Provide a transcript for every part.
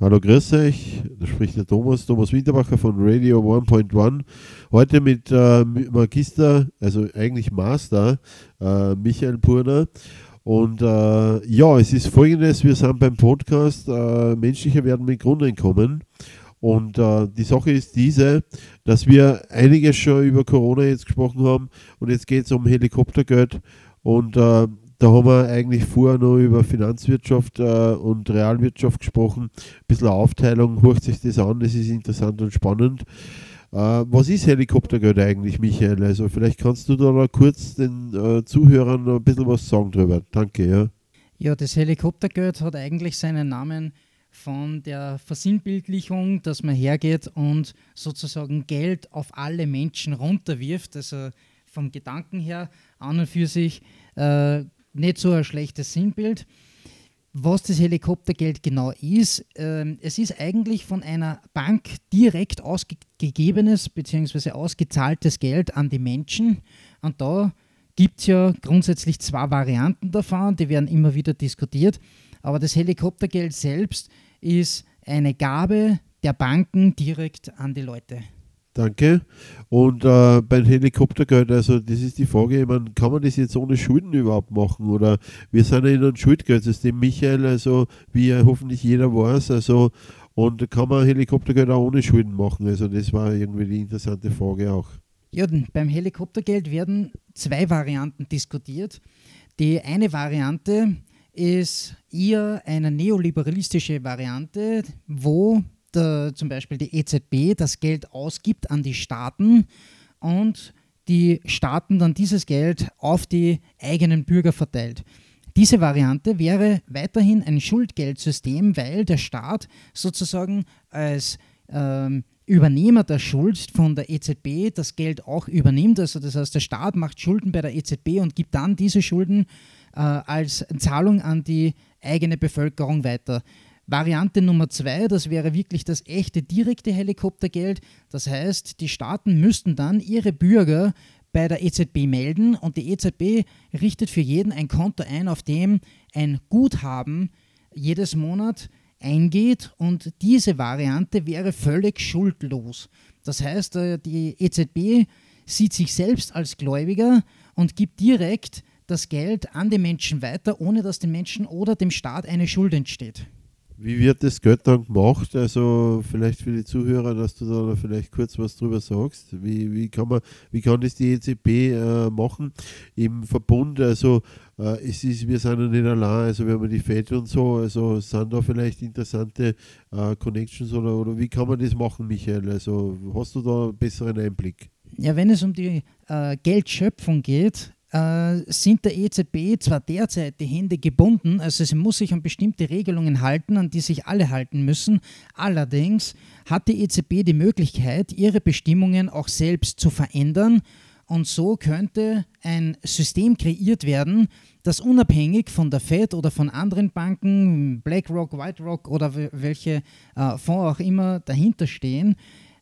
Hallo, grüß euch. Da spricht der Thomas, Thomas Winterbacher von Radio 1.1. Heute mit äh, Magister, also eigentlich Master, äh, Michael Purner. Und äh, ja, es ist folgendes: Wir sind beim Podcast äh, Menschlicher werden mit Grundeinkommen. Und äh, die Sache ist diese, dass wir einiges schon über Corona jetzt gesprochen haben und jetzt geht es um Helikoptergeld. Und äh, da haben wir eigentlich vorher noch über Finanzwirtschaft äh, und Realwirtschaft gesprochen. Ein bisschen Aufteilung, hört sich das an, das ist interessant und spannend. Äh, was ist Helikoptergeld eigentlich, Michael? Also vielleicht kannst du da noch kurz den äh, Zuhörern ein bisschen was sagen drüber. Danke, ja. Ja, das Helikoptergeld hat eigentlich seinen Namen von der Versinnbildlichung, dass man hergeht und sozusagen Geld auf alle Menschen runterwirft. Also vom Gedanken her an und für sich äh, nicht so ein schlechtes Sinnbild. Was das Helikoptergeld genau ist, äh, es ist eigentlich von einer Bank direkt ausgegebenes bzw. ausgezahltes Geld an die Menschen. Und da gibt es ja grundsätzlich zwei Varianten davon, die werden immer wieder diskutiert. Aber das Helikoptergeld selbst ist eine Gabe der Banken direkt an die Leute. Danke. Und äh, beim Helikoptergeld, also das ist die Frage, meine, kann man das jetzt ohne Schulden überhaupt machen? Oder wir sind ja in einem Schuldgeldsystem, Michael, also wie ja hoffentlich jeder weiß, also und kann man Helikoptergeld auch ohne Schulden machen? Also das war irgendwie die interessante Frage auch. Ja, beim Helikoptergeld werden zwei Varianten diskutiert. Die eine Variante ist eher eine neoliberalistische Variante, wo der, zum Beispiel die EZB das Geld ausgibt an die Staaten und die Staaten dann dieses Geld auf die eigenen Bürger verteilt. Diese Variante wäre weiterhin ein Schuldgeldsystem, weil der Staat sozusagen als ähm, Übernehmer der Schuld von der EZB das Geld auch übernimmt. Also das heißt, der Staat macht Schulden bei der EZB und gibt dann diese Schulden äh, als Zahlung an die eigene Bevölkerung weiter. Variante Nummer zwei, das wäre wirklich das echte direkte Helikoptergeld. Das heißt, die Staaten müssten dann ihre Bürger bei der EZB melden und die EZB richtet für jeden ein Konto ein, auf dem ein Guthaben jedes Monat eingeht und diese Variante wäre völlig schuldlos. Das heißt, äh, die EZB sieht sich selbst als Gläubiger und gibt direkt das Geld an die Menschen weiter, ohne dass den Menschen oder dem Staat eine Schuld entsteht. Wie wird das Geld dann gemacht? Also vielleicht für die Zuhörer, dass du da vielleicht kurz was drüber sagst. Wie, wie, kann, man, wie kann das die EZB äh, machen im Verbund? Also äh, es ist, wir sind ja nicht allein, also wir haben die FED und so, also sind da vielleicht interessante äh, Connections oder, oder wie kann man das machen, Michael? Also hast du da einen besseren Einblick? Ja, wenn es um die äh, Geldschöpfung geht, sind der EZB zwar derzeit die Hände gebunden, also sie muss sich an bestimmte Regelungen halten, an die sich alle halten müssen. Allerdings hat die EZB die Möglichkeit, ihre Bestimmungen auch selbst zu verändern. Und so könnte ein System kreiert werden, das unabhängig von der Fed oder von anderen Banken, BlackRock, White oder welche äh, Fonds auch immer dahinter stehen,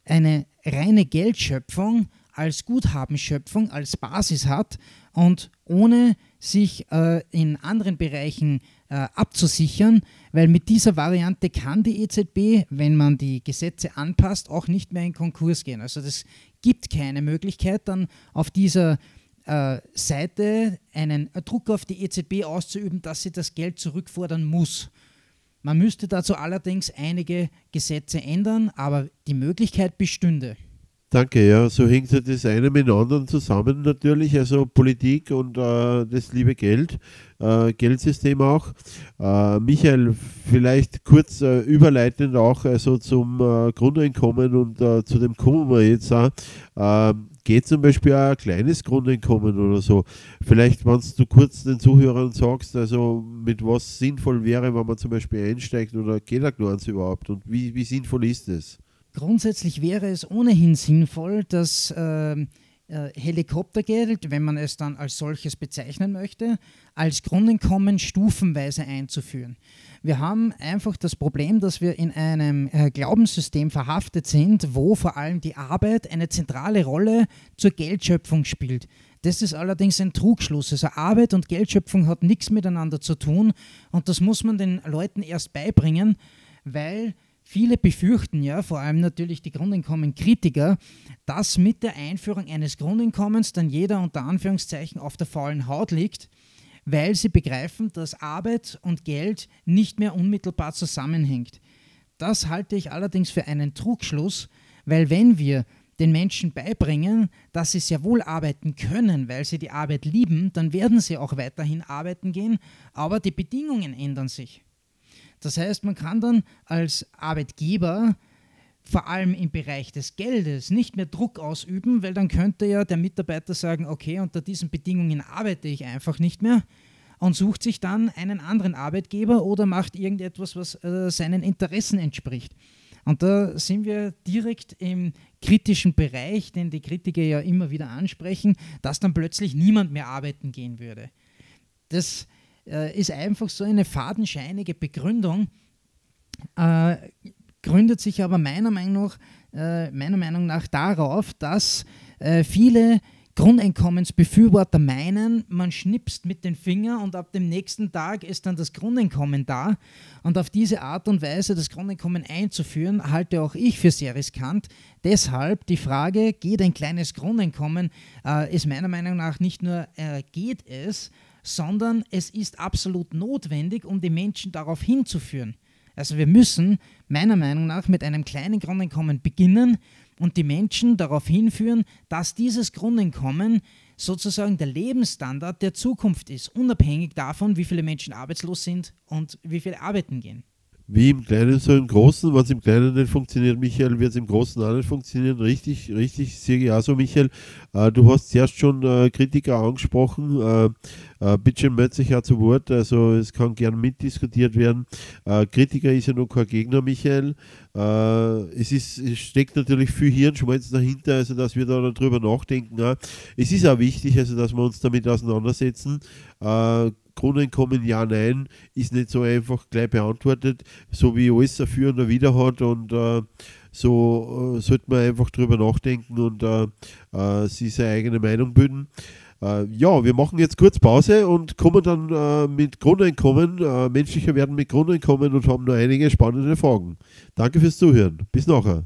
eine reine Geldschöpfung als Guthabenschöpfung, als Basis hat und ohne sich äh, in anderen Bereichen äh, abzusichern, weil mit dieser Variante kann die EZB, wenn man die Gesetze anpasst, auch nicht mehr in Konkurs gehen. Also das gibt keine Möglichkeit, dann auf dieser äh, Seite einen Druck auf die EZB auszuüben, dass sie das Geld zurückfordern muss. Man müsste dazu allerdings einige Gesetze ändern, aber die Möglichkeit bestünde. Danke, ja, so hängt ja das eine mit dem anderen zusammen natürlich, also Politik und äh, das liebe Geld, äh, Geldsystem auch. Äh, Michael, vielleicht kurz äh, überleitend auch also zum äh, Grundeinkommen und äh, zu dem kommen wir jetzt auch. Ähm, geht zum Beispiel auch ein kleines Grundeinkommen oder so. Vielleicht, wenn du kurz den Zuhörern sagst, also mit was sinnvoll wäre, wenn man zum Beispiel einsteigt oder geht da überhaupt und wie, wie sinnvoll ist es? Grundsätzlich wäre es ohnehin sinnvoll, dass äh, äh, Helikoptergeld, wenn man es dann als solches bezeichnen möchte, als Grundeinkommen stufenweise einzuführen. Wir haben einfach das Problem, dass wir in einem äh, Glaubenssystem verhaftet sind, wo vor allem die Arbeit eine zentrale Rolle zur Geldschöpfung spielt. Das ist allerdings ein Trugschluss. Also Arbeit und Geldschöpfung hat nichts miteinander zu tun und das muss man den Leuten erst beibringen, weil Viele befürchten ja, vor allem natürlich die Grundeinkommenkritiker, dass mit der Einführung eines Grundeinkommens dann jeder unter Anführungszeichen auf der faulen Haut liegt, weil sie begreifen, dass Arbeit und Geld nicht mehr unmittelbar zusammenhängt. Das halte ich allerdings für einen Trugschluss, weil wenn wir den Menschen beibringen, dass sie sehr wohl arbeiten können, weil sie die Arbeit lieben, dann werden sie auch weiterhin arbeiten gehen, aber die Bedingungen ändern sich. Das heißt, man kann dann als Arbeitgeber vor allem im Bereich des Geldes nicht mehr Druck ausüben, weil dann könnte ja der Mitarbeiter sagen, okay, unter diesen Bedingungen arbeite ich einfach nicht mehr und sucht sich dann einen anderen Arbeitgeber oder macht irgendetwas, was äh, seinen Interessen entspricht. Und da sind wir direkt im kritischen Bereich, den die Kritiker ja immer wieder ansprechen, dass dann plötzlich niemand mehr arbeiten gehen würde. Das äh, ist einfach so eine fadenscheinige Begründung, äh, gründet sich aber meiner Meinung nach, äh, meiner Meinung nach darauf, dass äh, viele Grundeinkommensbefürworter meinen, man schnipst mit den Fingern und ab dem nächsten Tag ist dann das Grundeinkommen da. Und auf diese Art und Weise das Grundeinkommen einzuführen, halte auch ich für sehr riskant. Deshalb die Frage, geht ein kleines Grundeinkommen, äh, ist meiner Meinung nach nicht nur äh, geht es, sondern es ist absolut notwendig, um die Menschen darauf hinzuführen. Also wir müssen meiner Meinung nach mit einem kleinen Grundeinkommen beginnen und die Menschen darauf hinführen, dass dieses Grundeinkommen sozusagen der Lebensstandard der Zukunft ist, unabhängig davon, wie viele Menschen arbeitslos sind und wie viele arbeiten gehen. Wie im Kleinen, so im Großen. Was im Kleinen nicht funktioniert, Michael, wird es im Großen auch nicht funktionieren. Richtig, richtig, sehe ich so, Michael. Äh, du hast zuerst schon äh, Kritiker angesprochen. Äh, äh, bitte meldet sich ja zu Wort. Also es kann gern mitdiskutiert werden. Äh, Kritiker ist ja noch kein Gegner, Michael. Äh, es, ist, es steckt natürlich viel Hirnschmalz dahinter, also dass wir da darüber nachdenken. Es ist auch wichtig, also dass wir uns damit auseinandersetzen. Grundeinkommen ja, nein, ist nicht so einfach gleich beantwortet, so wie alles dafür und wieder hat und äh, so äh, sollte man einfach drüber nachdenken und äh, äh, sich seine eigene Meinung bilden. Äh, ja, wir machen jetzt kurz Pause und kommen dann äh, mit Grundeinkommen, menschlicher werden mit Grundeinkommen und haben noch einige spannende Fragen. Danke fürs Zuhören. Bis nachher.